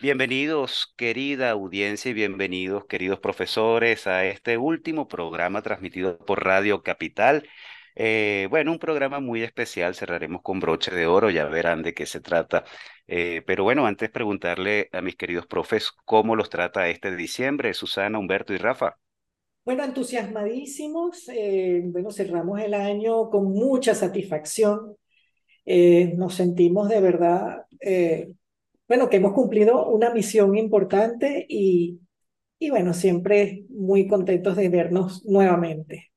Bienvenidos, querida audiencia, y bienvenidos, queridos profesores, a este último programa transmitido por Radio Capital. Eh, bueno, un programa muy especial, cerraremos con broche de oro, ya verán de qué se trata. Eh, pero bueno, antes preguntarle a mis queridos profes cómo los trata este diciembre, Susana, Humberto y Rafa. Bueno, entusiasmadísimos. Eh, bueno, cerramos el año con mucha satisfacción. nos sentimos de verdad bueno, que hemos cumplido una misión importante y, y bueno, siempre muy contentos de vernos nuevamente.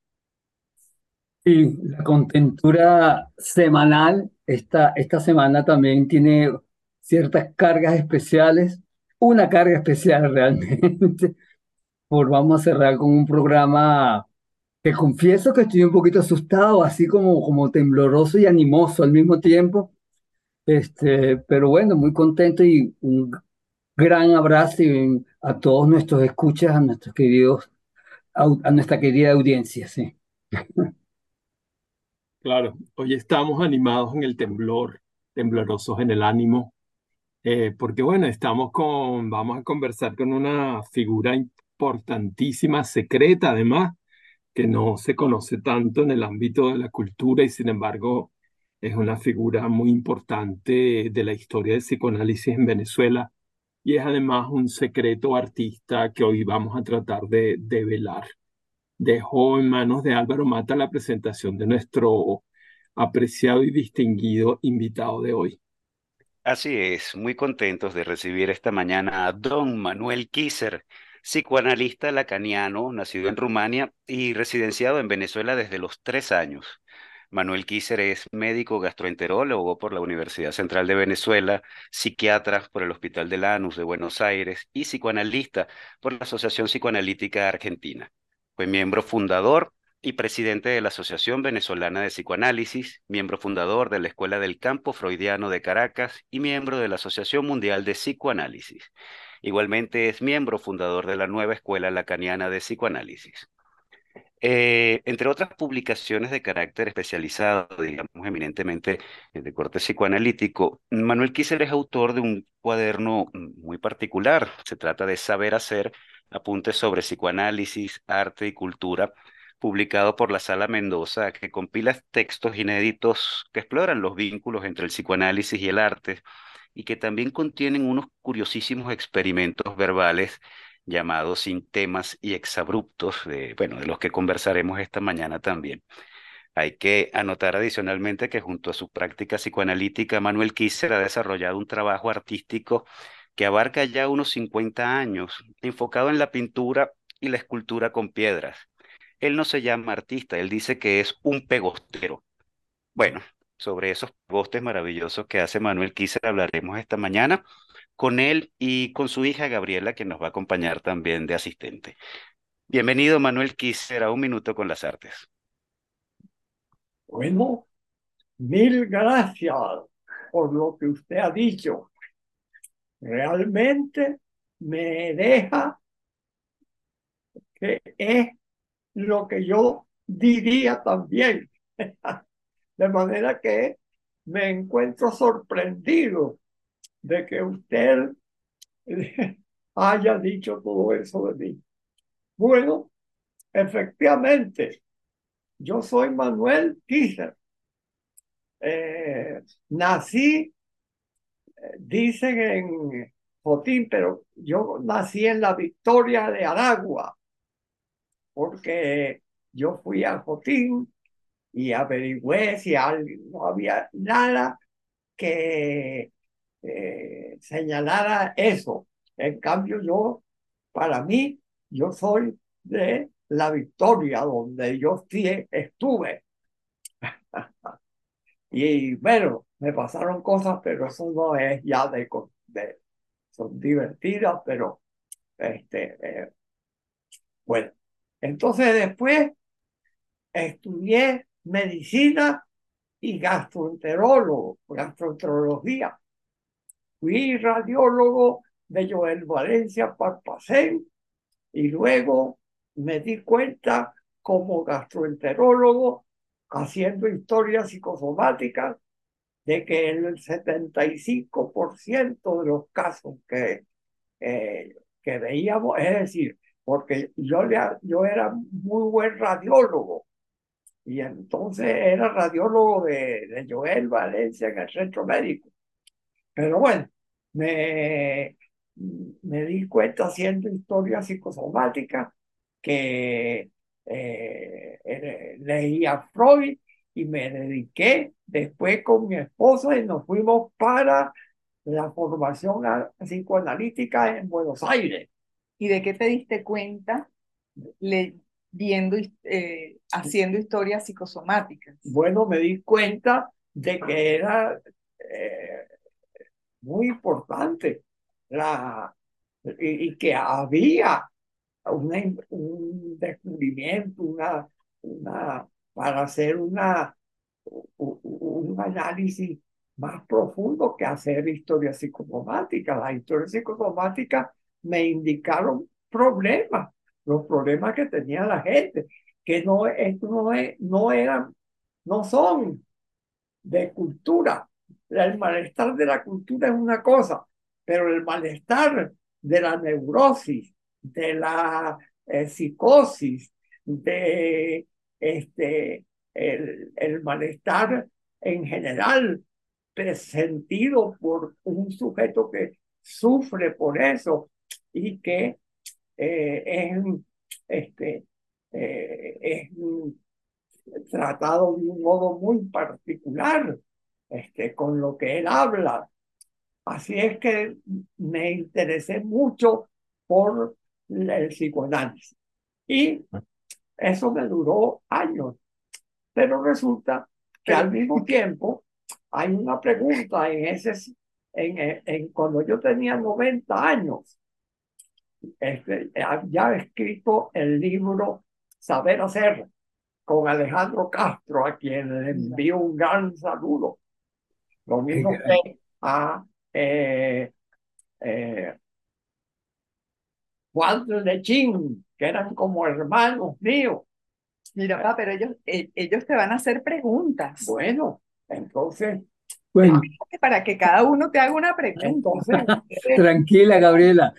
Sí, la contentura semanal, esta, esta semana también tiene ciertas cargas especiales, una carga especial realmente, por vamos a cerrar con un programa que confieso que estoy un poquito asustado, así como, como tembloroso y animoso al mismo tiempo, este, pero bueno, muy contento y un gran abrazo a todos nuestros escuchas, a nuestros queridos, a, nuestra querida audiencia, sí. Claro, hoy estamos animados en el temblor, temblorosos en el ánimo, eh, porque bueno, estamos con, vamos a conversar con una figura importantísima, secreta además, que no se conoce tanto en el ámbito de la cultura y sin embargo es una figura muy importante de la historia del psicoanálisis en Venezuela y es además un secreto artista que hoy vamos a tratar de, de velar. Dejo en manos de Álvaro Mata la presentación de nuestro apreciado y distinguido invitado de hoy. Así es, muy contentos de recibir esta mañana a don Manuel Kisser, psicoanalista lacaniano, nacido en Rumania y residenciado en Venezuela desde los tres años. Manuel Kisser es médico gastroenterólogo por la Universidad Central de Venezuela, psiquiatra por el Hospital de Lanús de Buenos Aires y psicoanalista por la Asociación Psicoanalítica Argentina. Fue miembro fundador y presidente de la Asociación Venezolana de Psicoanálisis, miembro fundador de la Escuela del Campo Freudiano de Caracas y miembro de la Asociación Mundial de Psicoanálisis. Igualmente es miembro fundador de la nueva Escuela Lacaniana de Psicoanálisis. Eh, entre otras publicaciones de carácter especializado, digamos eminentemente de corte psicoanalítico, Manuel Kisser es autor de un cuaderno muy particular. Se trata de Saber Hacer, apuntes sobre psicoanálisis, arte y cultura, publicado por la Sala Mendoza, que compila textos inéditos que exploran los vínculos entre el psicoanálisis y el arte y que también contienen unos curiosísimos experimentos verbales llamados temas y exabruptos, de, bueno, de los que conversaremos esta mañana también. Hay que anotar adicionalmente que junto a su práctica psicoanalítica, Manuel Kisser ha desarrollado un trabajo artístico que abarca ya unos 50 años, enfocado en la pintura y la escultura con piedras. Él no se llama artista, él dice que es un pegostero. Bueno, sobre esos pegostes maravillosos que hace Manuel Kisser hablaremos esta mañana con él y con su hija Gabriela, que nos va a acompañar también de asistente. Bienvenido, Manuel Kisser, a Un Minuto con las Artes. Bueno, mil gracias por lo que usted ha dicho. Realmente me deja que es lo que yo diría también. De manera que me encuentro sorprendido de que usted haya dicho todo eso de mí. Bueno, efectivamente, yo soy Manuel Kisser. Eh, nací, eh, dicen en Jotín, pero yo nací en la Victoria de Aragua, porque yo fui a Jotín y averigüé si no había nada que eh, señalara eso. En cambio, yo, para mí, yo soy de la victoria, donde yo sí estuve. y bueno, me pasaron cosas, pero eso no es ya de, son divertidas, pero este, eh, bueno, entonces después estudié medicina y gastroenterólogo, gastroenterología. Fui radiólogo de Joel Valencia Parpacén y luego me di cuenta como gastroenterólogo haciendo historias psicosomáticas de que el 75% de los casos que, eh, que veíamos, es decir, porque yo, yo era muy buen radiólogo y entonces era radiólogo de, de Joel Valencia en el centro médico. Pero bueno, me, me di cuenta haciendo historia psicosomática que eh, leía Freud y me dediqué después con mi esposa y nos fuimos para la formación psicoanalítica en Buenos Aires. ¿Y de qué te diste cuenta viendo, eh, haciendo historias psicosomáticas? Bueno, me di cuenta de que era eh, muy importante la, y, que había un descubrimiento, una, una, para hacer una, un análisis más profundo que hacer historia psicosomática. Las historias psicosomáticas me indicaron problemas, los problemas que tenía la gente, que no, no, no eran, no son de cultura. El malestar de la cultura es una cosa, pero el malestar de la neurosis, de la eh, psicosis, de este, el, el malestar en general presentido por un sujeto que sufre por eso y que eh, es, este, eh, es tratado de un modo muy particular este, con lo que él habla. Así es que me interesé mucho por el psicoanálisis. Y eso me duró años. Pero resulta que al mismo tiempo hay una pregunta en ese, en, en cuando yo tenía 90 años, este, ya he escrito el libro Saber Hacer con Alejandro Castro, a quien le envío un gran saludo. Lo mismo que a eh, eh, Juan de Chin, que eran como hermanos míos. Mira, papá, pero ellos, eh, ellos te van a hacer preguntas. Bueno, entonces. Bueno. Para que cada uno te haga una pregunta. Tranquila, Gabriela.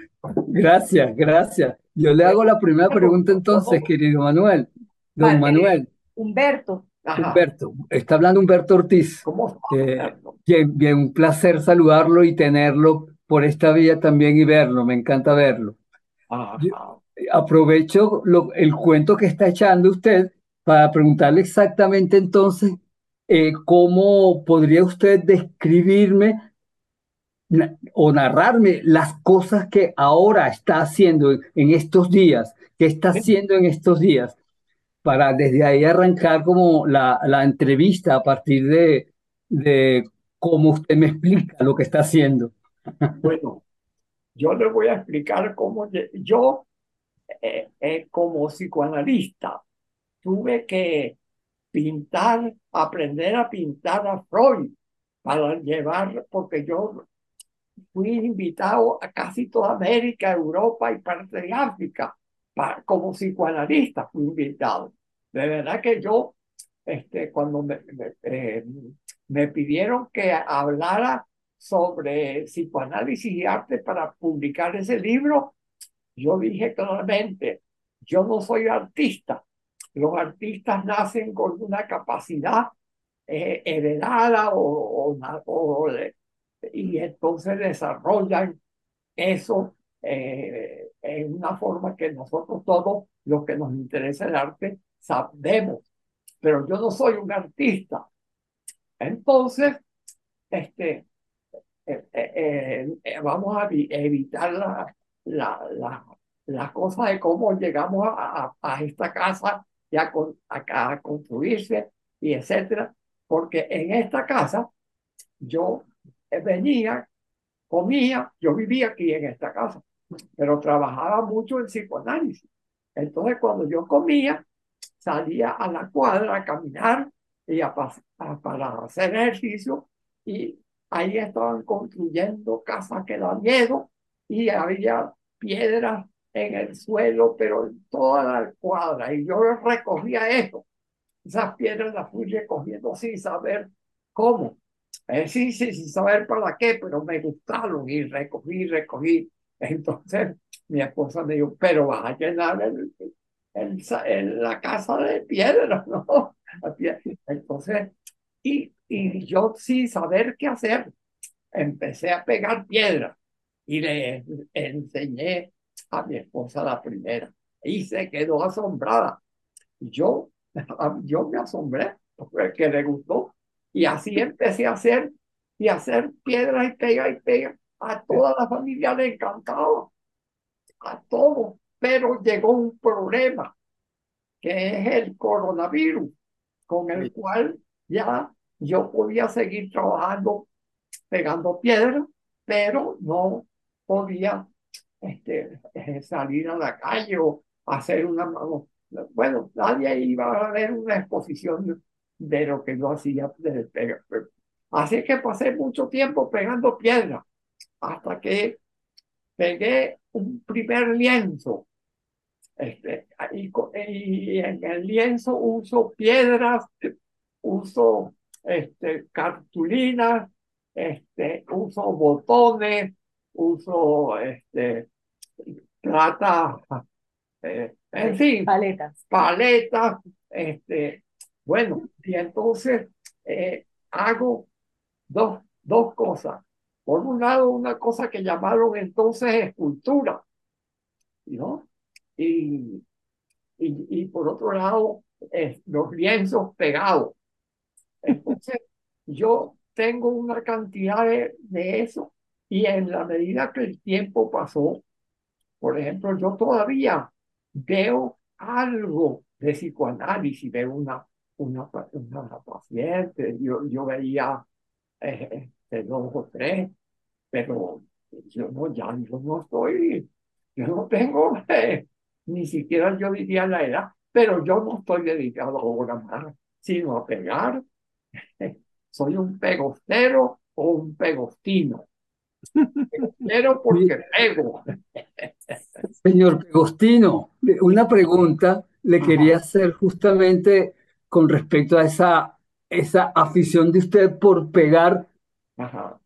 Gracias, gracias. Yo le hago la primera pregunta entonces, querido Manuel. Don Manuel. Humberto. Humberto, está hablando Humberto Ortiz. ¿Cómo eh, bien, bien, un placer saludarlo y tenerlo por esta vía también y verlo, me encanta verlo. aprovecho el cuento que está echando usted para preguntarle exactamente entonces eh, cómo podría usted describirme o narrarme las cosas que ahora está haciendo en estos días, que está haciendo en estos días, para desde ahí arrancar como la, la entrevista a partir de, de cómo usted me explica lo que está haciendo. Bueno, yo le voy a explicar cómo yo, eh, eh, como psicoanalista, tuve que pintar, aprender a pintar a Freud para llevar, porque yo fui invitado a casi toda América, Europa y parte de África, como psicoanalista fui invitado. De verdad que yo, este, cuando me, me, eh, me pidieron que hablara sobre psicoanálisis y arte para publicar ese libro, yo dije claramente, yo no soy artista. Los artistas nacen con una capacidad eh, heredada o, o, y entonces desarrollan eso eh, en una forma que nosotros todos, los que nos interesa el arte, sabemos. pero yo no soy un artista. Entonces, este, eh, eh, eh, vamos a evitar la, la, la, la, cosa de cómo llegamos a, a, esta casa con, a, a construirse y etcétera, porque en esta casa yo venía, comía, yo vivía aquí en esta casa, pero trabajaba mucho en psicoanálisis. Entonces, cuando yo comía, salía a la cuadra a caminar y a, para hacer ejercicio y ahí estaban construyendo casas que da miedo y había piedras en el suelo, pero en toda la cuadra y yo recogía eso. Esas piedras las fui recogiendo sin saber cómo. Eh, sí, sí, sin saber para qué, pero me gustaron y recogí, recogí. Entonces mi esposa me dijo, pero vas a llenar el, en la casa de piedra, ¿no? Entonces, y, y yo sin saber qué hacer, empecé a pegar piedra y le enseñé a mi esposa la primera y se quedó asombrada. Yo, yo me asombré porque le gustó y así empecé a hacer y hacer piedra y pega y pega. A toda la familia le encantaba, a todo pero llegó un problema, que es el coronavirus, con el cual ya yo podía seguir trabajando, pegando piedras, pero no podía este, eh, salir a la calle o hacer una... Bueno, nadie iba a ver una exposición de lo que yo hacía de Así que pasé mucho tiempo pegando piedras hasta que pegué un primer lienzo este, y, y, en el lienzo uso piedras, uso este, cartulinas, este, uso botones, uso este, plata, eh, en fin, paletas. Paletas, este, bueno, y entonces eh, hago dos, dos cosas. Por un lado, una cosa que llamaron entonces escultura, ¿no? Y, y, por otro lado, eh, los lienzos pegados. Entonces, yo tengo una cantidad de, de eso y en la medida que el tiempo pasó, por ejemplo, yo todavía veo algo de psicoanálisis, veo una, una, una paciente, yo, yo veía eh, de dos o tres, pero yo no, ya yo no estoy, yo no tengo eh, ni siquiera yo diría la edad, pero yo no estoy dedicado ahora más, sino a pegar. Soy un pegostero o un pegostino. Pegostero porque pego. Señor Pegostino, una pregunta le quería hacer justamente con respecto a esa, esa afición de usted por pegar Ajá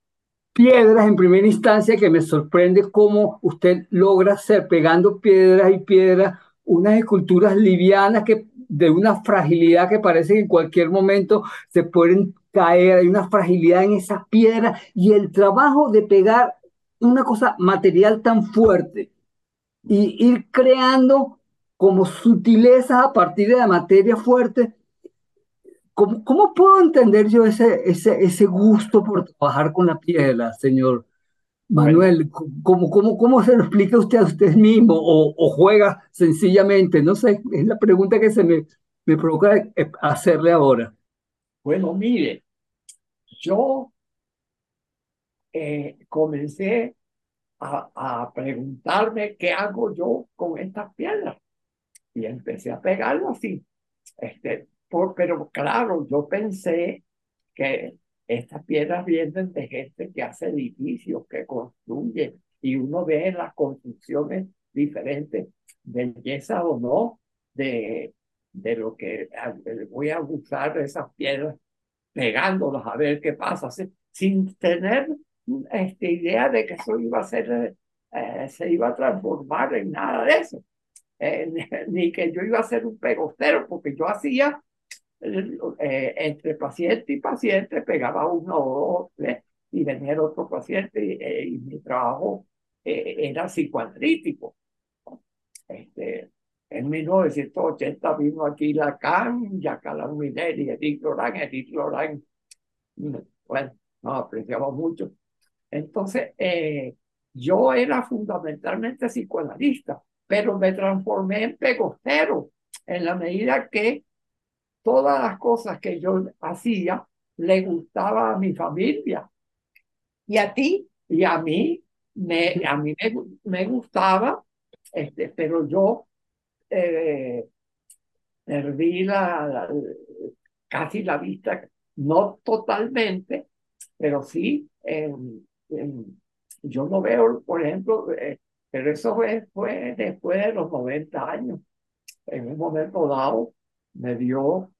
piedras en primera instancia que me sorprende cómo usted logra hacer pegando piedras y piedras unas esculturas livianas que de una fragilidad que parece que en cualquier momento se pueden caer, hay una fragilidad en esas piedras y el trabajo de pegar una cosa material tan fuerte y ir creando como sutilezas a partir de la materia fuerte ¿Cómo, ¿Cómo, puedo entender yo ese, ese, ese gusto por trabajar con la piedra, señor Manuel? ¿Cómo, cómo, cómo se lo explica usted a usted mismo o, o, juega sencillamente? No sé, es la pregunta que se me, me provoca eh, hacerle ahora. Bueno, mire, yo eh, comencé a, a, preguntarme qué hago yo con estas piedras y empecé a pegarlo así. Este, pero claro, yo pensé que estas piedras vienen de gente que hace edificios, que construye, y uno ve las construcciones diferentes, belleza o no, de, de lo que voy a usar esas piedras, pegándolas a ver qué pasa, sin tener esta idea de que eso iba a ser, eh, se iba a transformar en nada de eso. Eh, ni que yo iba a ser un pegostero, porque yo hacía eh, entre paciente y paciente pegaba uno o dos, y venía otro paciente y, eh, mi trabajo eh, era psicoanalítico. Este, En 1980 vino aquí Lacan, Jacques Minelli, Edith Lorán, Edith Lorán. Bueno, nos apreciamos mucho. Entonces, eh, yo era fundamentalmente psicoanalista, pero me transformé en pegostero en la medida que todas las cosas que yo hacía le gustaba a mi familia. ¿Y a ti? Y a mí, me, a mí me, gustaba, este, pero yo eh, perdí la, casi la vista, no totalmente, pero sí, yo no veo, por ejemplo, eh, pero eso fue, fue después de los 90 años. En un momento dado me dio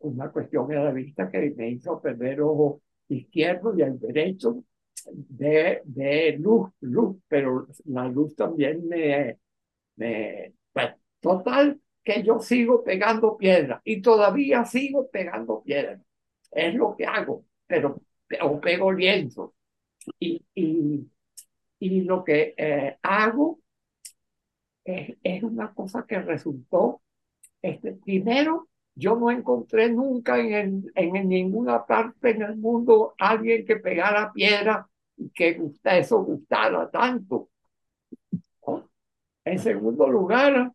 una cuestión en la vista que me hizo perder ojo izquierdo y el derecho de, de luz, luz, pero la luz también me, me total que yo sigo pegando piedra y todavía sigo pegando piedra. Es lo que hago, pero o pego lienzo. Y, y, y lo que eh, hago es, es, una cosa que resultó, este, primero, yo no encontré nunca en, en ninguna parte en el mundo alguien que pegara piedra y que eso gustara tanto. En segundo lugar,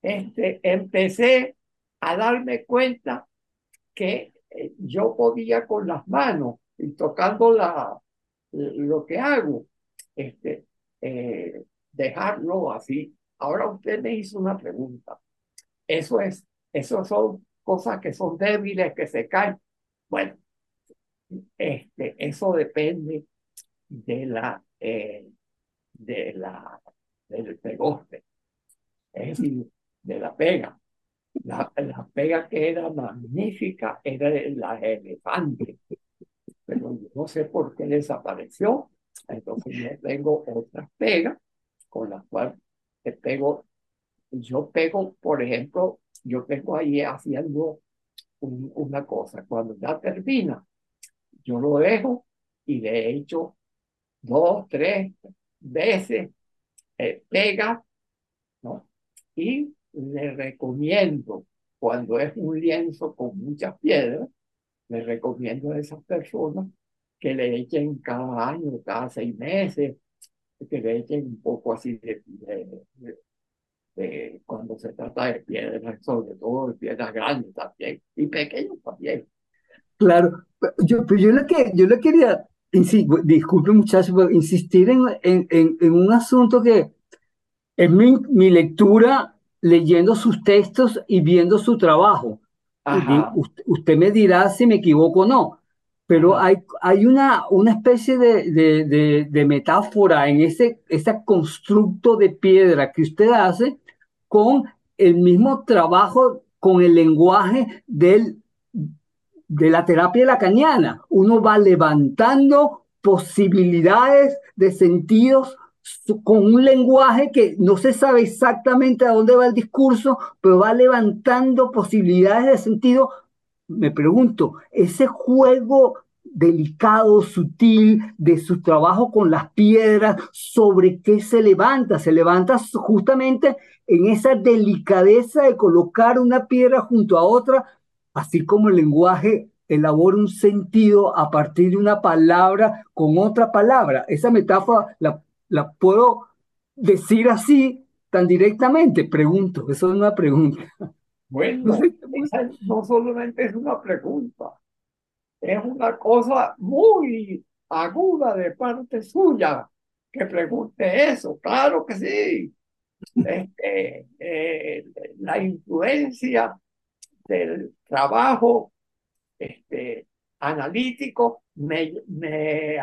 este, empecé a darme cuenta que eh, yo podía con las manos y tocando la, lo que hago, este, eh, dejarlo así. Ahora usted me hizo una pregunta. Eso es, eso son cosas que son débiles, que se caen. Bueno, este, eso depende de la, eh, de la, del pegoste. Es decir, de la pega. La, la pega que era magnífica era la elefante, pero yo no sé por qué desapareció. Entonces yo tengo otras pegas con las cuales pego. Yo pego, por ejemplo, yo tengo ahí haciendo una cosa. Cuando ya termina, yo lo dejo y le hecho dos, tres veces eh, pega, ¿no? Y le recomiendo, cuando es un lienzo con muchas piedras, le recomiendo a esas personas que le echen cada año, cada seis meses, que echen un poco así de, de, cuando se trata de piedras, sobre todo de piedras grandes también, y pequeñas también. Claro, yo, pero yo le, que, yo le quería, disculpe muchachos, insistir en, en, en, un asunto que es mi, mi lectura leyendo sus textos y viendo su trabajo. usted, me dirá si me equivoco o no, pero hay, hay una, una especie de, de, de, metáfora en ese, ese constructo de piedra que usted hace con el mismo trabajo, con el lenguaje del, de la terapia lacaniana. Uno va levantando posibilidades de sentidos con un lenguaje que no se sabe exactamente a dónde va el discurso, pero va levantando posibilidades de sentido. Me pregunto, ese juego delicado, sutil de su trabajo con las piedras, ¿sobre qué se levanta? Se levanta justamente en esa delicadeza de colocar una piedra junto a otra, así como el lenguaje elabora un sentido a partir de una palabra con otra palabra. Esa metáfora la la puedo decir así tan directamente? Pregunto, eso es una pregunta. Bueno, no, solamente es una pregunta, es una cosa muy aguda de parte suya que pregunte eso. Claro que sí. Este, eh, la influencia del trabajo este, analítico me, me,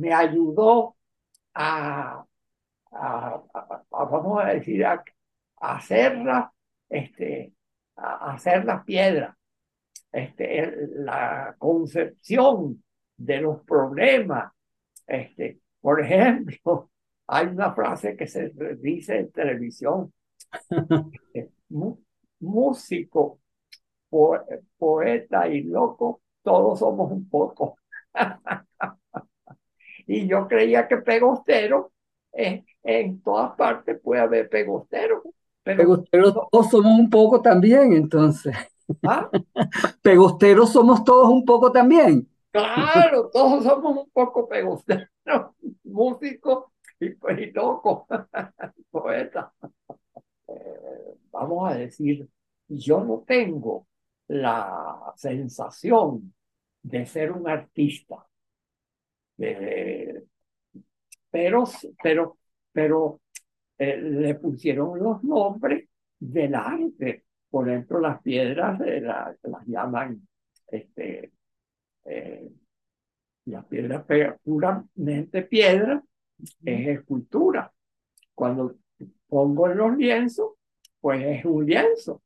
me ayudó a, vamos a decir, a, hacerla, este, a hacer las piedras, este, la concepción de los problemas. Este, por ejemplo, hay una frase que se dice en televisión, este, músico, poeta y loco, todos somos un poco. Y yo creía que pegostero, en todas partes puede haber pegostero. Pero Pegosteros todos somos un poco también, entonces. ¿ah? Pegosteros somos todos un poco también. Claro, todos somos un poco pegosteros, músicos y, y locos, poetas. Eh, vamos a decir, yo no tengo la sensación de ser un artista, Eh, pero, pero, pero eh, le pusieron los nombres del arte. Por ejemplo, las piedras eh, la- las llaman este, eh, las piedras puramente piedra es escultura. Cuando pongo en los lienzos, pues es un lienzo.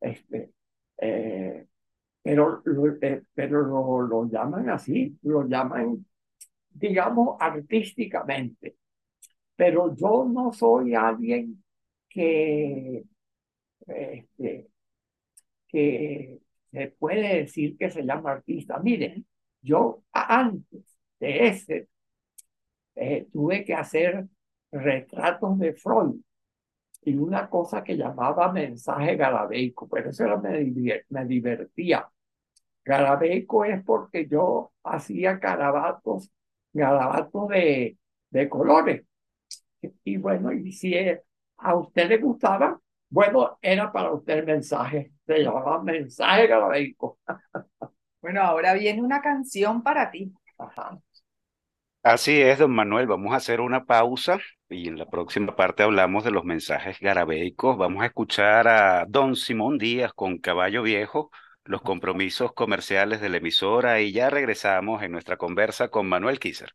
Este, eh, pero lo, pero lo, lo llaman así, lo llaman, digamos, artísticamente. Pero yo no soy alguien que, este, que se puede decir que se llama artista. Miren, yo antes de ese eh, tuve que hacer retratos de Freud y una cosa que llamaba mensaje garabeico, pero eso era, me, me divertía. Garabeico es porque yo hacía garabatos, garabatos de, de colores. Y bueno, y si a usted le gustaba, bueno, era para usted el mensaje, se llamaba mensaje garabeico. Bueno, ahora viene una canción para ti. Ajá. Así es, don Manuel. Vamos a hacer una pausa y en la próxima parte hablamos de los mensajes garabeicos. Vamos a escuchar a don Simón Díaz con Caballo Viejo, los compromisos comerciales de la emisora y ya regresamos en nuestra conversa con Manuel Kisser.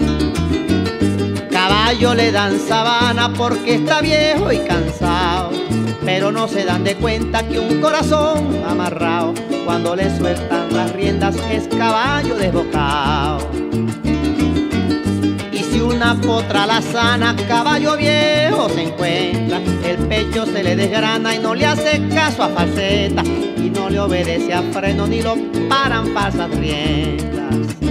Caballo le dan sabana porque está viejo y cansado, pero no se dan de cuenta que un corazón amarrado, cuando le sueltan las riendas es caballo desbocado. Y si una potra la sana, caballo viejo se encuentra, el pecho se le desgrana y no le hace caso a falseta, y no le obedece a freno ni lo paran falsas riendas.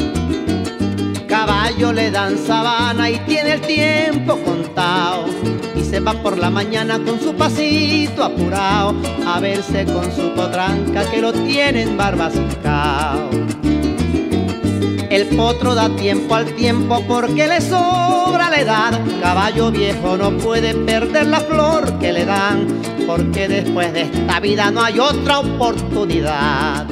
Caballo le dan sabana y tiene el tiempo contado. Y se va por la mañana con su pasito apurado a verse con su potranca que lo tienen barbascao. El potro da tiempo al tiempo porque le sobra la edad. Caballo viejo no puede perder la flor que le dan, porque después de esta vida no hay otra oportunidad.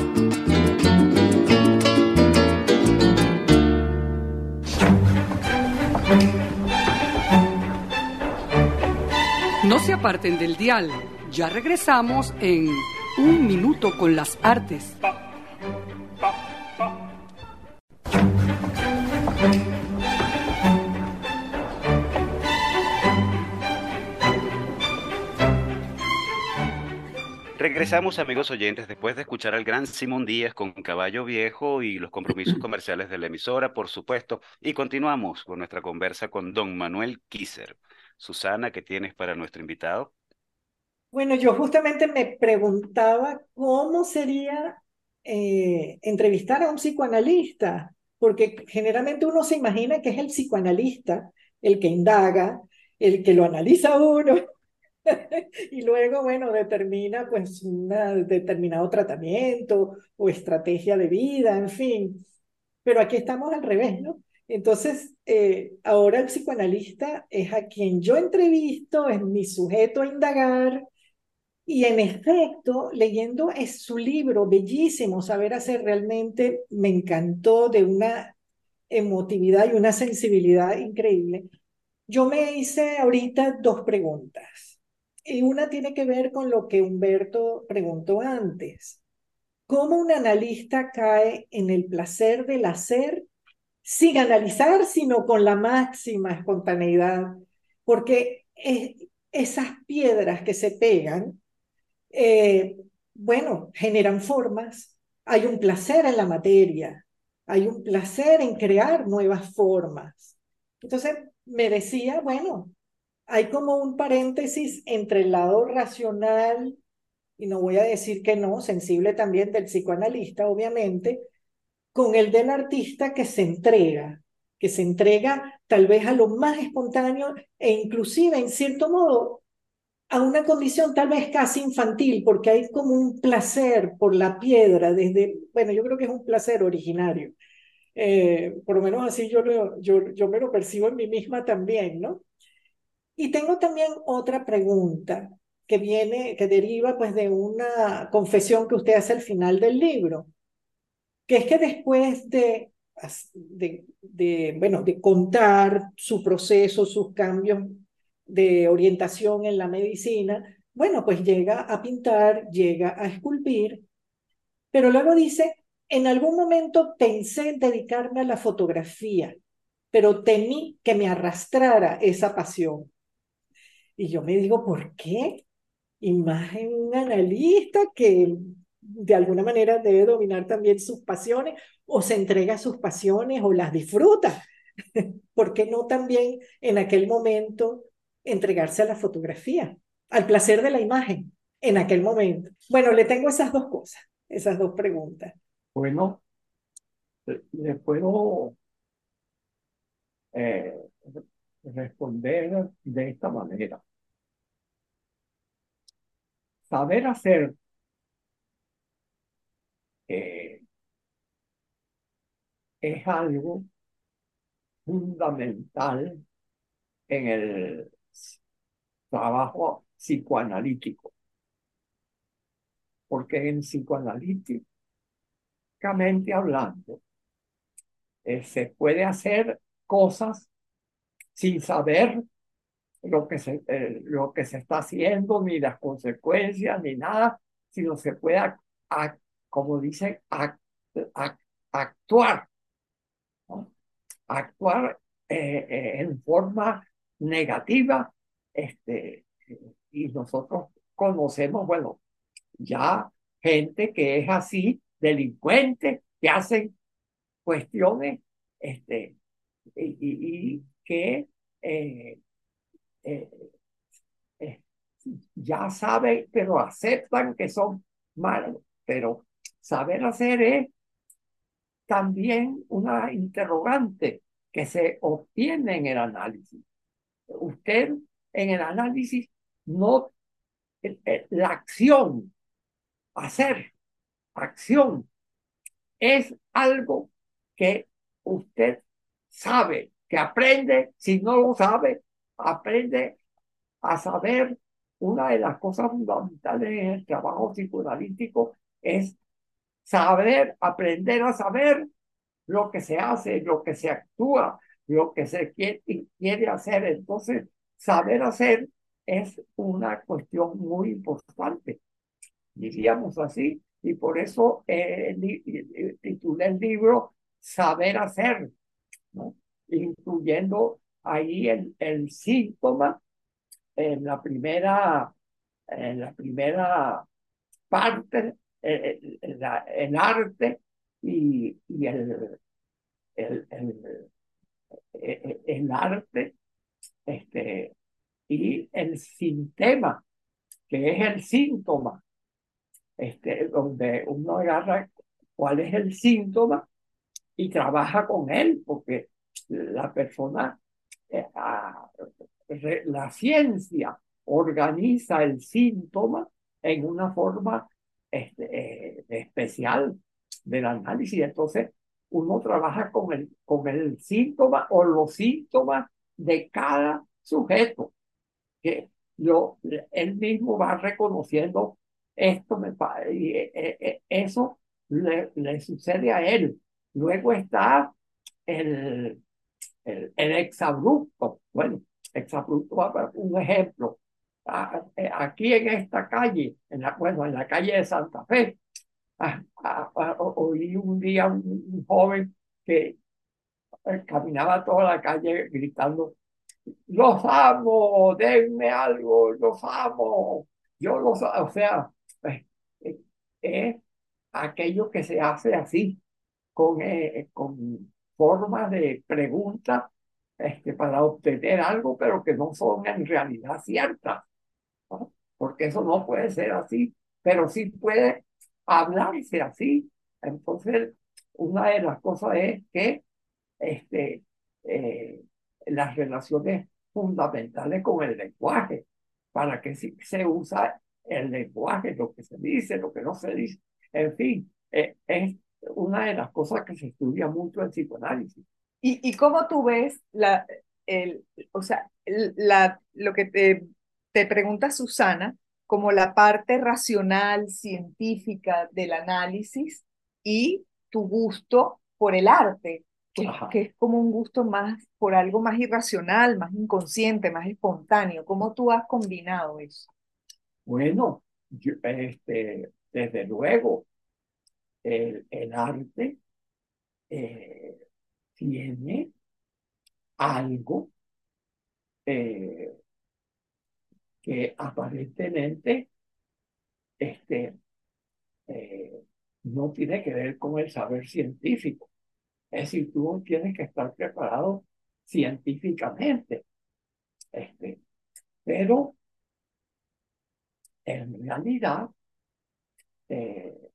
No aparten del dial. Ya regresamos en Un minuto con las artes. Regresamos, amigos oyentes, después de escuchar al gran Simón Díaz con Caballo Viejo y los compromisos comerciales de la emisora, por supuesto, y continuamos con nuestra conversa con don Manuel Kisser. Susana, ¿qué tienes para nuestro invitado? Bueno, yo justamente me preguntaba cómo sería eh, entrevistar a un psicoanalista, porque generalmente uno se imagina que es el psicoanalista el que indaga, el que lo analiza uno, y luego, bueno, determina pues un determinado tratamiento o estrategia de vida, en fin. Pero aquí estamos al revés, ¿no? Entonces, eh, ahora el psicoanalista es a quien yo entrevisto, es mi sujeto a indagar, y en efecto, leyendo es su libro, bellísimo, Saber Hacer, realmente me encantó de una emotividad y una sensibilidad increíble. Yo me hice ahorita dos preguntas. Y una tiene que ver con lo que Humberto preguntó antes. ¿Cómo un analista cae en el placer del hacer sin analizar, sino con la máxima espontaneidad? Porque esas piedras que se pegan, eh, bueno, generan formas, hay un placer en la materia, hay un placer en crear nuevas formas. Entonces me decía, bueno, hay como un paréntesis entre el lado racional, y no voy a decir que no, sensible también del psicoanalista, obviamente, con el del artista que se entrega, que se entrega tal vez a lo más espontáneo e inclusive, en cierto modo, a una condición tal vez casi infantil, porque hay como un placer por la piedra, desde, bueno, yo creo que es un placer originario. Eh, por lo menos así yo, yo, yo me lo percibo en mí misma también, ¿no? Y tengo también otra pregunta que viene, que deriva pues de una confesión que usted hace al final del libro, que es que después de, de, bueno, de contar su proceso, sus cambios de orientación en la medicina, bueno, pues llega a pintar, llega a esculpir, pero luego dice, en algún momento pensé dedicarme a la fotografía, pero temí que me arrastrara esa pasión. Y yo me digo, ¿por qué? Imagen un analista que de alguna manera debe dominar también sus pasiones o se entrega a sus pasiones o las disfruta. ¿Por qué no también en aquel momento entregarse a la fotografía, al placer de la imagen en aquel momento? Bueno, le tengo esas dos cosas, esas dos preguntas. Bueno, le puedo eh, responder de esta manera. saber hacer eh, es algo fundamental en el trabajo psicoanalítico. Porque en psicoanalíticamente hablando, eh, se puede hacer cosas sin saber lo que se, eh, lo que se está haciendo, ni las consecuencias, ni nada, sino se pueda, como dicen, actuar, actuar eh, eh, en forma negativa, este, y nosotros conocemos, bueno, ya gente que es así, delincuente, que hacen cuestiones, este, y, que eh, ya saben, pero aceptan que son malos. Pero saber hacer es también una interrogante que se obtiene en el análisis. Usted en el análisis no, la acción, hacer, acción, es algo que usted sabe, que aprende, si no lo sabe, aprende a saber, una de las cosas fundamentales en el trabajo psicoanalítico es saber, aprender a saber lo que se hace, lo que se actúa, lo que se quiere, quiere hacer. Entonces, saber hacer es una cuestión muy importante. diríamos así, y por eso titulé el libro Saber hacer, incluyendo ahí el, el síntoma en la primera, en la primera parte, el, el, arte y, y el, el, el, arte este, y el sintema, que es el síntoma, este, donde uno agarra cuál es el síntoma y trabaja con él, porque la persona, eh, la ciencia organiza el síntoma en una forma este, eh, especial del análisis. Entonces, uno trabaja con el, con el síntoma o los síntomas de cada sujeto, que lo, él mismo va reconociendo esto me y eh, eh, eso le, le, sucede a él. Luego está el, el, el exabrupto. Bueno, exabrupto un ejemplo. Eh, aquí en esta calle, en la, bueno, en la calle de Santa Fe, oí un día un, joven que caminaba toda la calle gritando, los amo, denme algo, los amo, yo los, o sea, es eh, aquello que se hace así, con, eh, con formas de preguntas este, para obtener algo, pero que no son en realidad ciertas, porque eso no puede ser así, pero sí puede hablarse así. Entonces, una de las cosas es que este, eh, las relaciones fundamentales con el lenguaje, para que si se usa el lenguaje, lo que se dice, lo que no se dice, en fin, eh, es una de las cosas que se estudia mucho en psicoanálisis. ¿Y, y cómo tú ves la, el, o sea, la, lo que te, te pregunta Susana, como la parte racional, científica del análisis y tu gusto por el arte, que, que, es como un gusto más por algo más irracional, más inconsciente, más espontáneo. ¿Cómo tú has combinado eso? Bueno, este, desde luego, el, arte eh, tiene algo eh, que aparentemente este, eh, no tiene que ver con el saber científico. Es decir, tú tienes que estar preparado científicamente. Este, pero en realidad eh,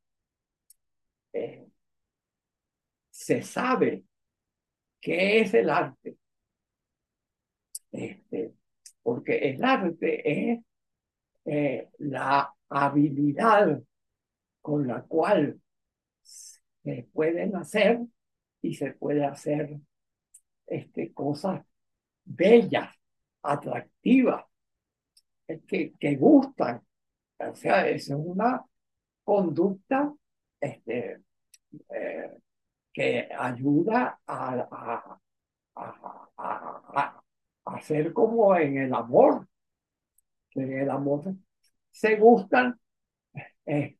eh, se sabe qué es el arte. Este, porque el arte es eh, la habilidad con la cual se pueden hacer y se puede hacer este, cosas bellas, atractivas, que, que gustan. O sea, es una conducta este, eh, que ayuda a, hacer como en el amor, en el amor se gustan eh,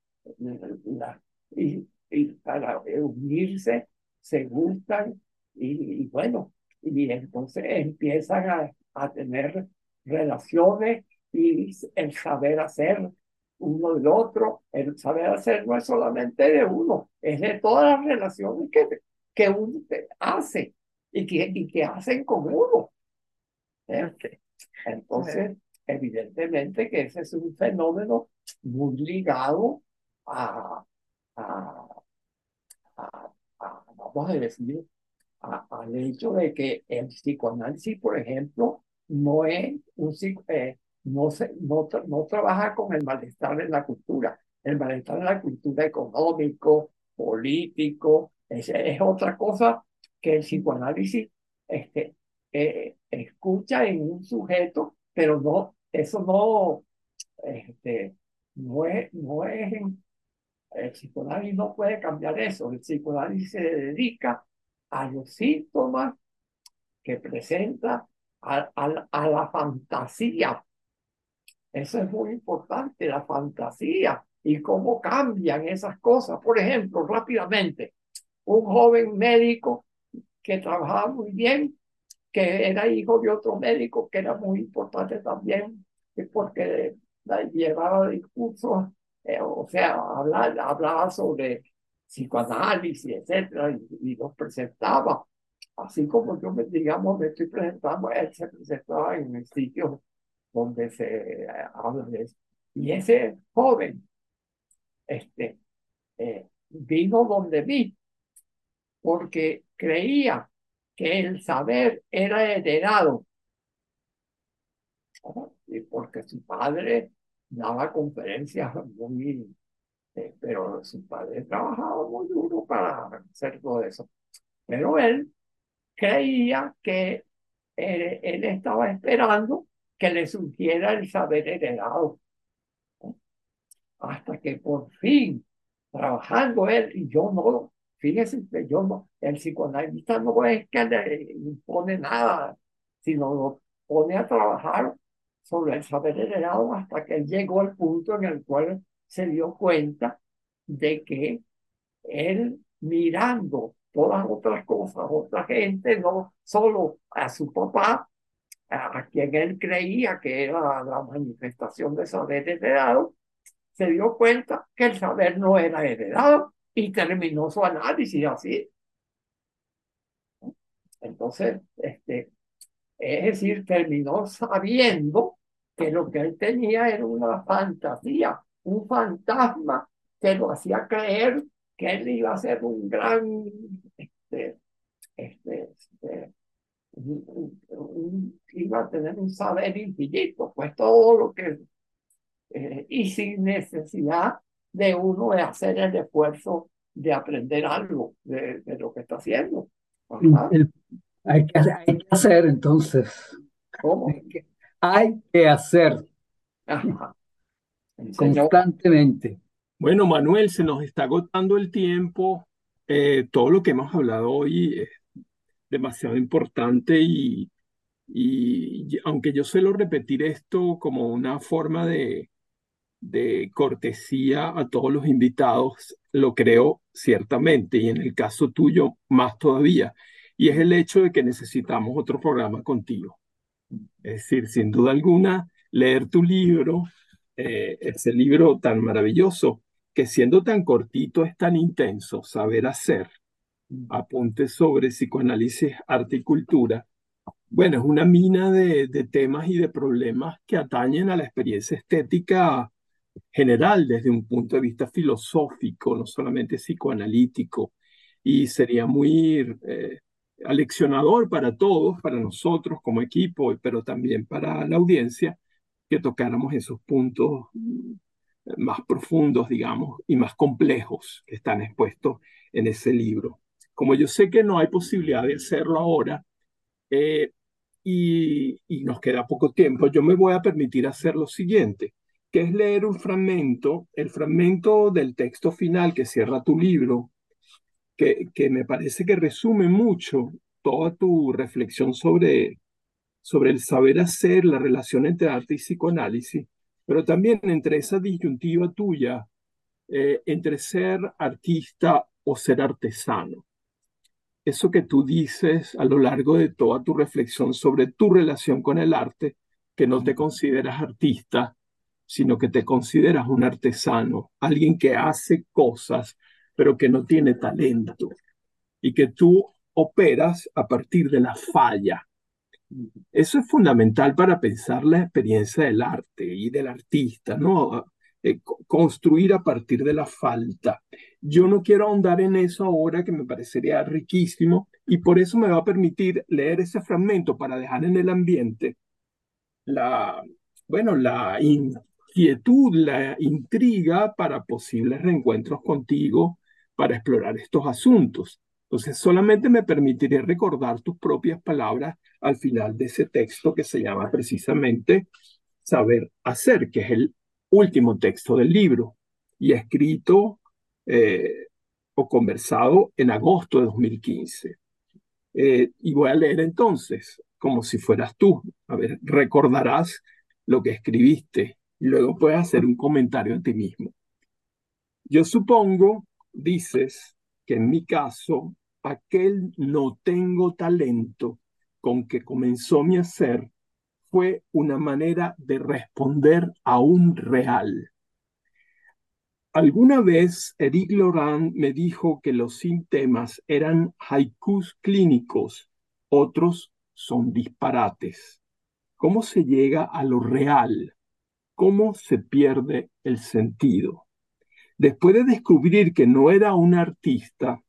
y, y, para unirse se gustan y, bueno, y entonces empiezan a, a tener relaciones y el saber hacer uno del otro. El saber hacer no es solamente de uno, es de todas las relaciones que, que uno hace y que, y que hacen con uno. Entonces, evidentemente que ese es un fenómeno muy ligado a, a, vamos a decir, al hecho de que el psicoanálisis, por ejemplo, no es un eh, no, se, no, no trabaja con el malestar en la cultura. El malestar en la cultura económico, político, es, es otra cosa que el psicoanálisis este, eh, escucha en un sujeto, pero no, eso no, este, no es, no es, el psicoanálisis no puede cambiar eso. El psicoanálisis se dedica a los síntomas que presenta a, a la fantasía eso es muy importante, la fantasía. y cómo cambian esas cosas. Por ejemplo, rápidamente, un joven médico que trabajaba muy bien, que era hijo de otro médico que era muy importante también, porque llevaba discursos, eh, o sea, hablaba, hablaba sobre psicoanálisis, etcétera, y, y los presentaba. Así como yo, me, digamos, me estoy presentando, él se presentaba en el sitio donde se habla de eso. Y ese joven, este, eh, vino donde vi, porque creía que el saber era heredado. Y porque su padre daba conferencias muy, eh, pero su padre trabajaba muy duro para hacer todo eso. Pero él creía que él, él estaba esperando que le surgiera el saber heredado. Hasta que por fin, trabajando él, y yo no, fíjese, yo el psicoanalista no es que le impone nada, sino lo pone a trabajar sobre el saber heredado hasta que él llegó al punto en el cual se dio cuenta de que él mirando todas otras cosas, otra gente, no solo a su papá, a quien él creía que era la manifestación de saber heredado, se dio cuenta que el saber no era heredado y terminó su análisis así. Entonces, este, es decir, terminó sabiendo que lo que él tenía era una fantasía, un fantasma que lo hacía creer que él iba a ser un gran este, este, este iba a tener un saber infinito, pues todo lo que, eh, y sin necesidad de uno de hacer el esfuerzo de aprender algo de, de lo que está haciendo. hay, que, hay, que, hacer entonces. ¿Cómo? Hay que, hacer. Constantemente. Bueno, Manuel, se nos está agotando el tiempo. Eh, todo lo que hemos hablado hoy es demasiado importante y, y aunque yo suelo repetir esto como una forma de, de cortesía a todos los invitados, lo creo ciertamente y en el caso tuyo más todavía. Y es el hecho de que necesitamos otro programa contigo. Es decir, sin duda alguna, leer tu libro, eh, ese libro tan maravilloso, que siendo tan cortito es tan intenso, saber hacer, apuntes sobre psicoanálisis, arte y cultura, bueno, es una mina de, temas y de problemas que atañen a la experiencia estética general desde un punto de vista filosófico, no solamente psicoanalítico, y sería muy eh, aleccionador para todos, para nosotros como equipo, pero también para la audiencia, que tocáramos esos puntos mm, más profundos, digamos, y más complejos que están expuestos en ese libro. Como yo sé que no hay posibilidad de hacerlo ahora, eh, y, nos queda poco tiempo, yo me voy a permitir hacer lo siguiente, que es leer un fragmento, el fragmento del texto final que cierra tu libro, que, que me parece que resume mucho toda tu reflexión sobre, sobre el saber hacer, la relación entre arte y psicoanálisis, pero también entre esa disyuntiva tuya eh, entre ser artista o ser artesano. Eso que tú dices a lo largo de toda tu reflexión sobre tu relación con el arte, que no te consideras artista, sino que te consideras un artesano, alguien que hace cosas, pero que no tiene talento, y que tú operas a partir de la falla. Eso es fundamental para pensar la experiencia del arte y del artista, ¿no? Eh, construir a partir de la falta. Yo no quiero ahondar en eso ahora, que me parecería riquísimo, y por eso me va a permitir leer ese fragmento para dejar en el ambiente la, bueno, la inquietud, la intriga para posibles reencuentros contigo para explorar estos asuntos. Entonces, solamente me permitiré recordar tus propias palabras al final de ese texto que se llama precisamente Saber hacer, que es el último texto del libro y escrito eh, o conversado en agosto de 2015. Eh, y voy a leer entonces, como si fueras tú. A ver, recordarás lo que escribiste luego puedes hacer un comentario a ti mismo. Yo supongo, dices, que en mi caso, aquel no tengo talento con que comenzó mi hacer fue una manera de responder a un real. Alguna vez Eric Laurent me dijo que los sintemas eran haikus clínicos, otros son disparates. ¿Cómo se llega a lo real? ¿Cómo se pierde el sentido? Después de descubrir que no era un artista,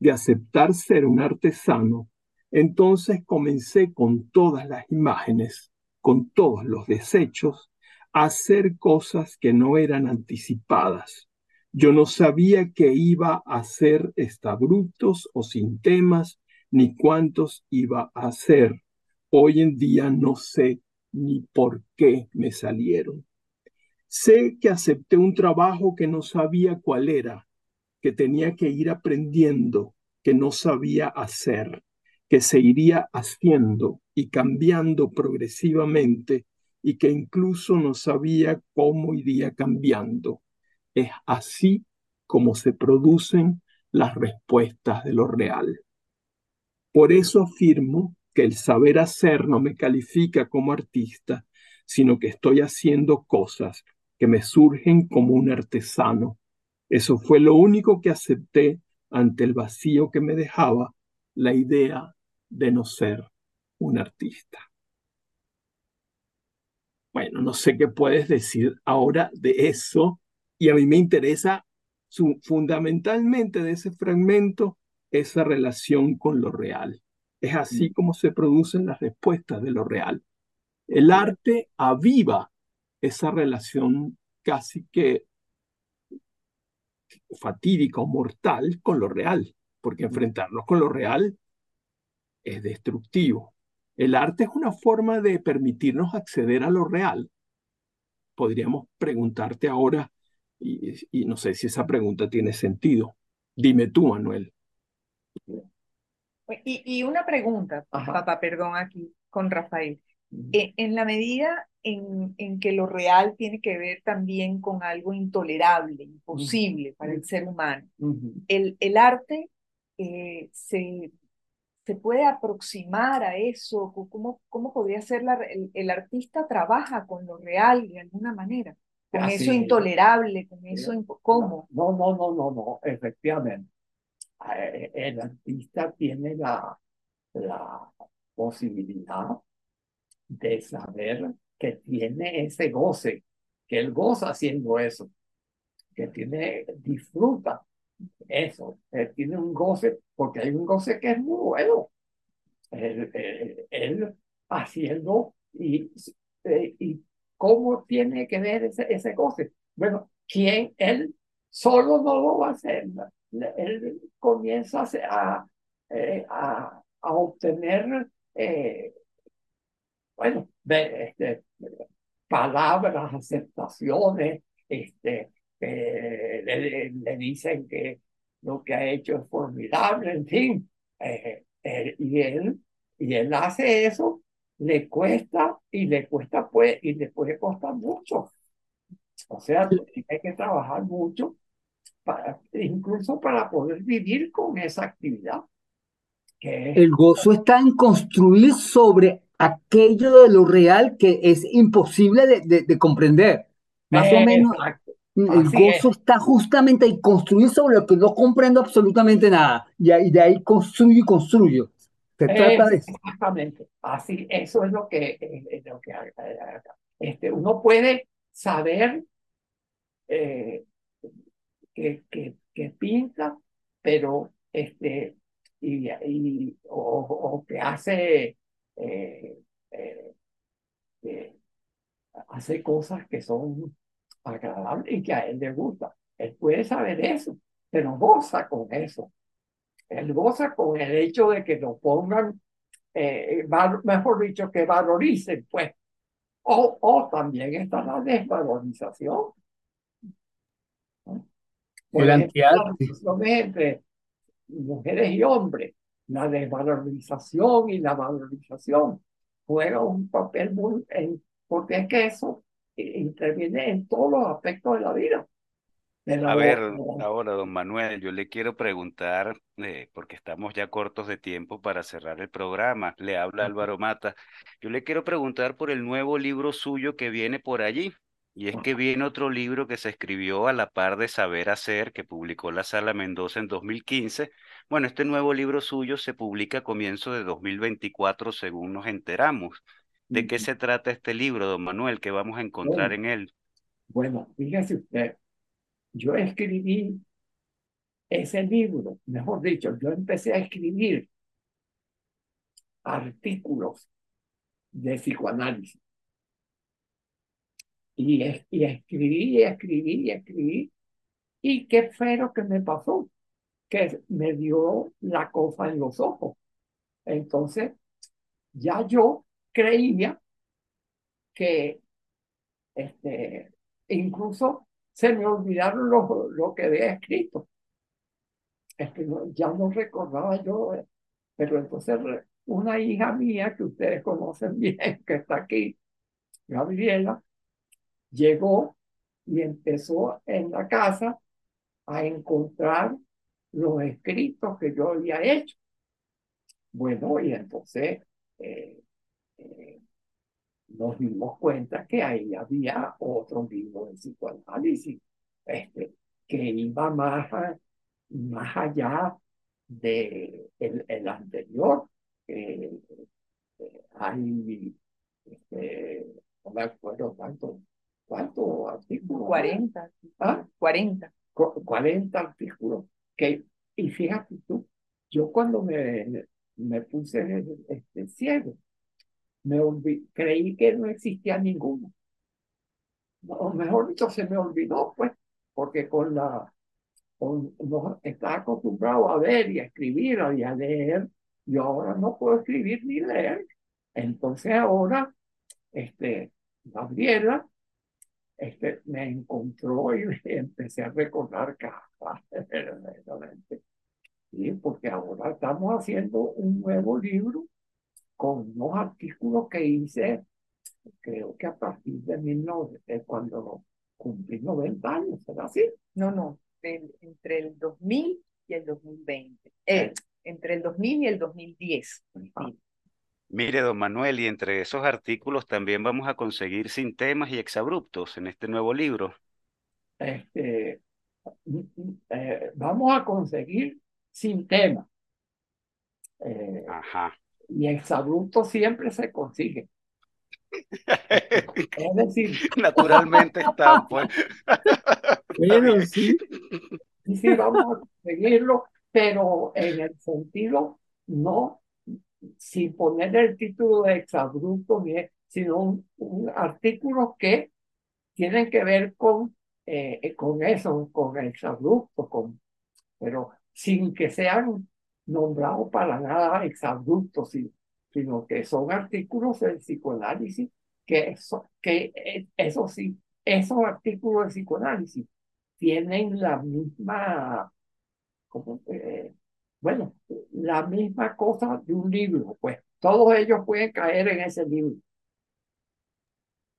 de aceptar ser un artesano, entonces comencé con todas las imágenes, con todos los desechos, a hacer cosas que no eran anticipadas. Yo no sabía que iba a hacer estabruptos o sin temas, ni cuántos iba a hacer. Hoy en día no sé ni por qué me salieron. Sé que acepté un trabajo que no sabía cuál era, que tenía que ir aprendiendo, que no sabía hacer, que se iría haciendo y cambiando progresivamente y que incluso no sabía cómo iría cambiando. Es así como se producen las respuestas de lo real. Por eso afirmo que el saber hacer no me califica como artista, sino que estoy haciendo cosas que me surgen como un artesano. Eso fue lo único que acepté ante el vacío que me dejaba la idea de no ser un artista. Bueno, no sé qué puedes decir ahora de eso y a mí me interesa fundamentalmente de ese fragmento esa relación con lo real. Es así mm. como se producen las respuestas de lo real. El arte aviva esa relación casi que fatídica o mortal con lo real, porque enfrentarnos con lo real es destructivo. El arte es una forma de permitirnos acceder a lo real. Podríamos preguntarte ahora, y, no sé si esa pregunta tiene sentido. Dime tú, Manuel. Y, una pregunta, papá, perdón, aquí con Rafael. Eh, en la medida en, en, que lo real tiene que ver también con algo intolerable, imposible para el ser humano, el, el, arte eh, se, se puede aproximar a eso, ¿cómo, cómo podría ser la, el, artista trabaja con lo real de alguna manera? Con eso intolerable, con eso, ¿cómo? No, no, no, no, no, efectivamente. Eh, el artista tiene la, la posibilidad de saber que tiene ese goce, que él goza haciendo eso, que tiene, disfruta eso, él tiene un goce, porque hay un goce que es muy bueno. Él, haciendo y, eh, y cómo tiene que ver ese, ese goce. Bueno, ¿quién? Él solo no lo va a hacer. Él comienza a, eh, a, a obtener eh, bueno, este, palabras, aceptaciones, este, le, dicen que lo que ha hecho es formidable, en fin, eh, eh, y, él, y él hace eso, le cuesta y le cuesta pues, y le puede costar mucho. O sea, hay que trabajar mucho, para, incluso para poder vivir con esa actividad. El gozo está en construir sobre aquello de lo real que es imposible de, comprender. Más o menos, el gozo está justamente ahí, construir sobre lo que no comprendo absolutamente nada. Y, de ahí construyo y construyo. Se trata de eso. Exactamente. Así, eso es lo que, es lo que este, uno puede saber eh, que, que, que, pinta, pero este, y, y o, o que hace eh, eh, hace cosas que son agradables y que a él le gusta. Él puede saber eso, pero goza con eso. Él goza con el hecho de que lo pongan, eh, mejor dicho, que valoricen, pues. O, o también está la desvalorización. El entre mujeres y hombres la desvalorización y la valorización juega un papel muy, en, porque es que eso interviene en todos los aspectos de la vida. A ver, ahora, don Manuel, yo le quiero preguntar, eh, porque estamos ya cortos de tiempo para cerrar el programa, le habla Álvaro Mata, yo le quiero preguntar por el nuevo libro suyo que viene por allí, y es que viene otro libro que se escribió a la par de Saber Hacer, que publicó la Sala Mendoza en 2015. Bueno, este nuevo libro suyo se publica a comienzo de 2024, según nos enteramos. ¿De qué se trata este libro, don Manuel? ¿Qué vamos a encontrar en él? Bueno, fíjese usted, yo escribí ese libro, mejor dicho, yo empecé a escribir artículos de psicoanálisis. Y, y escribí, y escribí, y escribí. Y qué feo que me pasó, que me dio la cosa en los ojos. Entonces, ya yo creía que este, incluso se me olvidaron lo, lo que había escrito. Es que ya no recordaba yo, eh, pero entonces una hija mía que ustedes conocen bien, que está aquí, Gabriela, llegó y empezó en la casa a encontrar los escritos que yo había hecho. Bueno, y entonces eh, eh, nos dimos cuenta que ahí había otro libro de psicoanálisis este, que iba más, más allá de el, anterior. Eh, hay, este, no me acuerdo cuánto, cuánto artículos. 40. ¿Ah? 40. 40 artículos. Que, y fíjate tú, yo cuando me, me puse este, ciego, me creí que no existía ninguno. O mejor dicho, se me olvidó, pues, porque con la, con, no, estaba acostumbrado a ver y a escribir y a leer, yo ahora no puedo escribir ni leer. Entonces ahora, este, Gabriela, este, me encontró y empecé a recordar cosas, ¿sí? porque ahora estamos haciendo un nuevo libro con unos artículos que hice, creo que a partir de 19, cuando cumplí 90 años, ¿será así? No, no, entre el 2000 y el 2020. Eh, entre el 2000 y el 2010. Ah. Mire, don Manuel, y entre esos artículos también vamos a conseguir sintemas y exabruptos en este nuevo libro. Este, eh, vamos a conseguir sintemas. Eh, Ajá y exabrupto siempre se consigue. es decir, naturalmente está, pues. Bueno, sí. Sí, vamos a conseguirlo, pero en el sentido no sin poner el título de exabrupto, sino un, un artículo que tienen que ver con, eh, con eso, con exabrupto, con, pero sin que sean nombrado para nada exabruptos, sino que son artículos del psicoanálisis que, eso, que eh, eso sí, esos artículos del psicoanálisis tienen la misma, como, bueno, la misma cosa de un libro, pues todos ellos pueden caer en ese libro.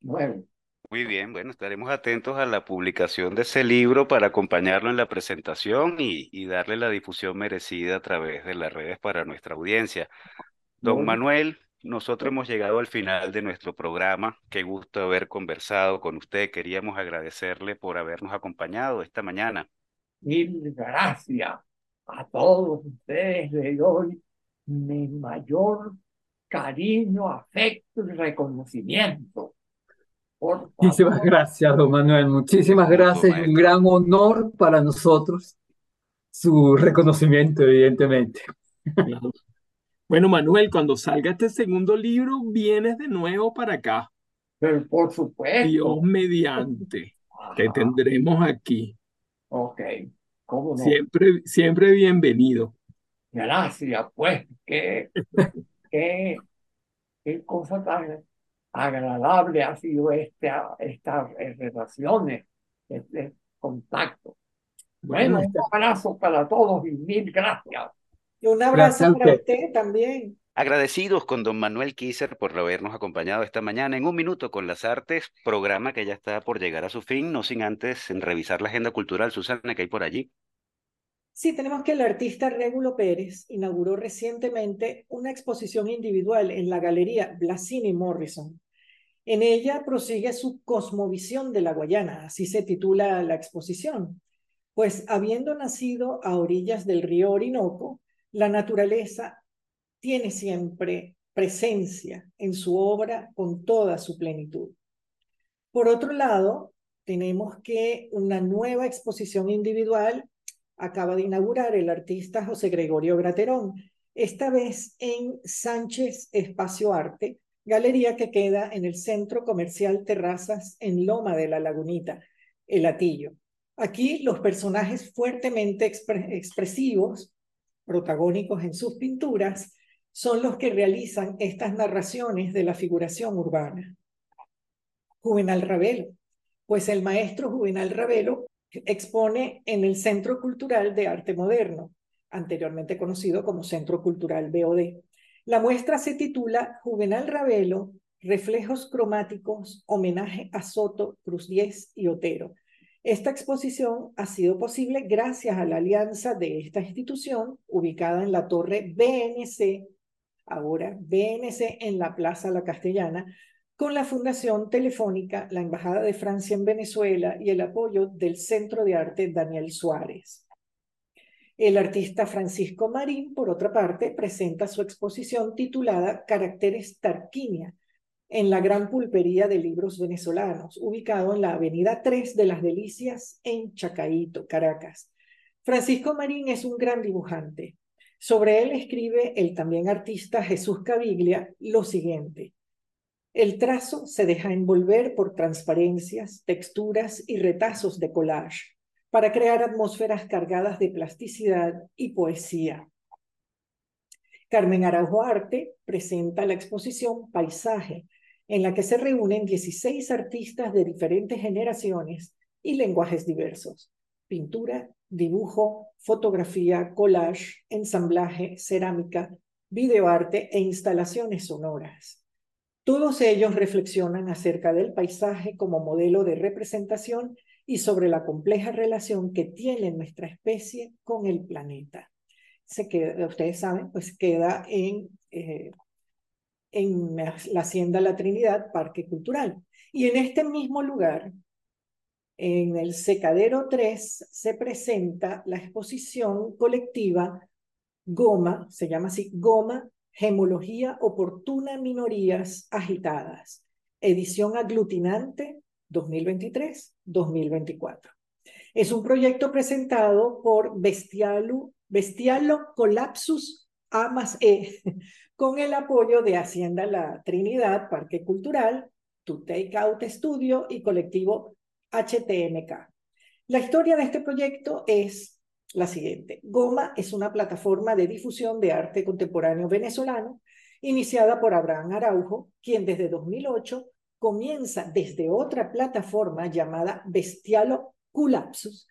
Bueno, muy bien, bueno, estaremos atentos a la publicación de ese libro para acompañarlo en la presentación y, darle la difusión merecida a través de las redes para nuestra audiencia. Don Manuel, nosotros hemos llegado al final de nuestro programa. Qué gusto haber conversado con usted. Queríamos agradecerle por habernos acompañado esta mañana. Mil gracias a todos ustedes. Le doy mi mayor cariño, afecto y reconocimiento Muchísimas gracias, don Manuel. Muchísimas gracias. Un gran honor para nosotros su reconocimiento, evidentemente. Bueno, Manuel, cuando salga este segundo libro, vienes de nuevo para acá. Pero por supuesto. Dios mediante. Te tendremos aquí. Ok. ¿Cómo no? Siempre, siempre bienvenido. Gracias, pues. Qué, qué, qué cosa tan agradable ha sido esta, estas relaciones, este contacto. Bueno, un abrazo para todos y mil gracias. Y un abrazo para usted también. Agradecidos con don Manuel Kisser por habernos acompañado esta mañana en Un Minuto con las Artes, programa que ya está por llegar a su fin, no sin antes revisar la agenda cultural, Susana, que hay por allí. Sí, tenemos que el artista Régulo Pérez inauguró recientemente una exposición individual en la galería Blasini Morrison. En ella prosigue su cosmovisión de la Guayana, así se titula la exposición. Pues habiendo nacido a orillas del río Orinoco, la naturaleza tiene siempre presencia en su obra con toda su plenitud. Por otro lado, tenemos que una nueva exposición individual acaba de inaugurar el artista José Gregorio Graterón, esta vez en Sánchez Espacio Arte, galería que queda en el Centro Comercial Terrazas en Loma de la Lagunita, El Atillo. Aquí los personajes fuertemente expresivos, protagónicos en sus pinturas, son los que realizan estas narraciones de la figuración urbana. Juvenal Ravelo, pues el maestro Juvenal Ravelo expone en el Centro Cultural de Arte Moderno, anteriormente conocido como Centro Cultural BOD. La muestra se titula Juvenal Ravelo, Reflejos Cromáticos, homenaje a Soto, Cruz Diez y Otero. Esta exposición ha sido posible gracias a la alianza de esta institución, ubicada en la torre BNC, ahora BNC en la Plaza La Castellana, con la Fundación Telefónica, la Embajada de Francia en Venezuela y el apoyo del Centro de Arte Daniel Suárez. El artista Francisco Marín, por otra parte, presenta su exposición titulada Caracteres Tarquinia en la Gran Pulpería de Libros Venezolanos, ubicado en la Avenida 3 de las Delicias en Chacaíto, Caracas. Francisco Marín es un gran dibujante. Sobre él escribe el también artista Jesús Caviglia lo siguiente. El trazo se deja envolver por transparencias, texturas y retazos de collage para crear atmósferas cargadas de plasticidad y poesía. Carmen Araujo Arte presenta la exposición Paisaje, en la que se reúnen 16 artistas de diferentes generaciones y lenguajes diversos. Pintura, dibujo, fotografía, collage, ensamblaje, cerámica, videoarte e instalaciones sonoras. Todos ellos reflexionan acerca del paisaje como modelo de representación y sobre la compleja relación que tiene nuestra especie con el planeta. Se queda, ustedes saben, pues queda en, eh, en la Hacienda La Trinidad, Parque Cultural. Y en este mismo lugar, en el Secadero 3, se presenta la exposición colectiva Goma, se llama así, Goma Gemología Oportuna Minorías Agitadas, edición aglutinante 2023-2024. Es un proyecto presentado por Bestialo, Bestialo Collapsus A más E, con el apoyo de Hacienda La Trinidad, Parque Cultural, To Take Out Studio y colectivo HTMK. La historia de este proyecto es la siguiente. Goma es una plataforma de difusión de arte contemporáneo venezolano iniciada por Abraham Araujo, quien desde 2008 comienza desde otra plataforma llamada Bestialo Culapsus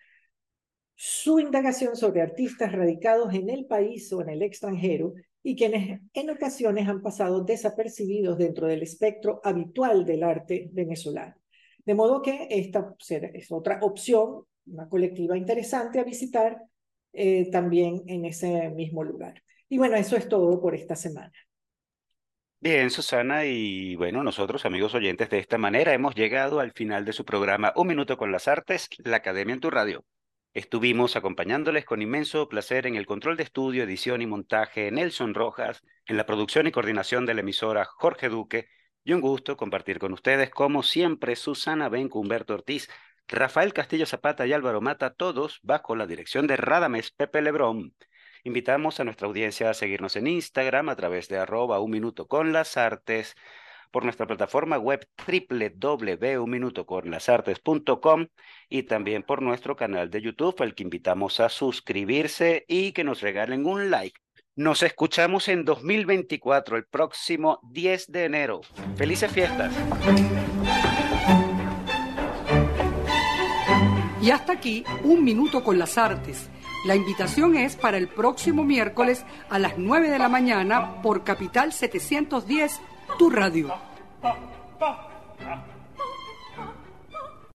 su indagación sobre artistas radicados en el país o en el extranjero y quienes en ocasiones han pasado desapercibidos dentro del espectro habitual del arte venezolano. De modo que esta es otra opción una colectiva interesante a visitar eh, también en ese mismo lugar. Y bueno, eso es todo por esta semana. Bien, Susana, y bueno, nosotros, amigos oyentes, de esta manera hemos llegado al final de su programa Un Minuto con las Artes, la Academia en tu Radio. Estuvimos acompañándoles con inmenso placer en el control de estudio, edición y montaje Nelson Rojas, en la producción y coordinación de la emisora Jorge Duque, y un gusto compartir con ustedes, como siempre, Susana Benco Humberto Ortiz, Rafael Castillo Zapata y Álvaro Mata, todos bajo la dirección de Radames Pepe Lebrón. Invitamos a nuestra audiencia a seguirnos en Instagram a través de arroba un minuto con las artes, por nuestra plataforma web www.unminutoconlasartes.com y también por nuestro canal de YouTube, al que invitamos a suscribirse y que nos regalen un like. Nos escuchamos en 2024, el próximo 10 de enero. Felices fiestas. Y hasta aquí, un minuto con las artes La invitación es para el próximo miércoles a las 9 de la mañana por Capital 710, tu radio.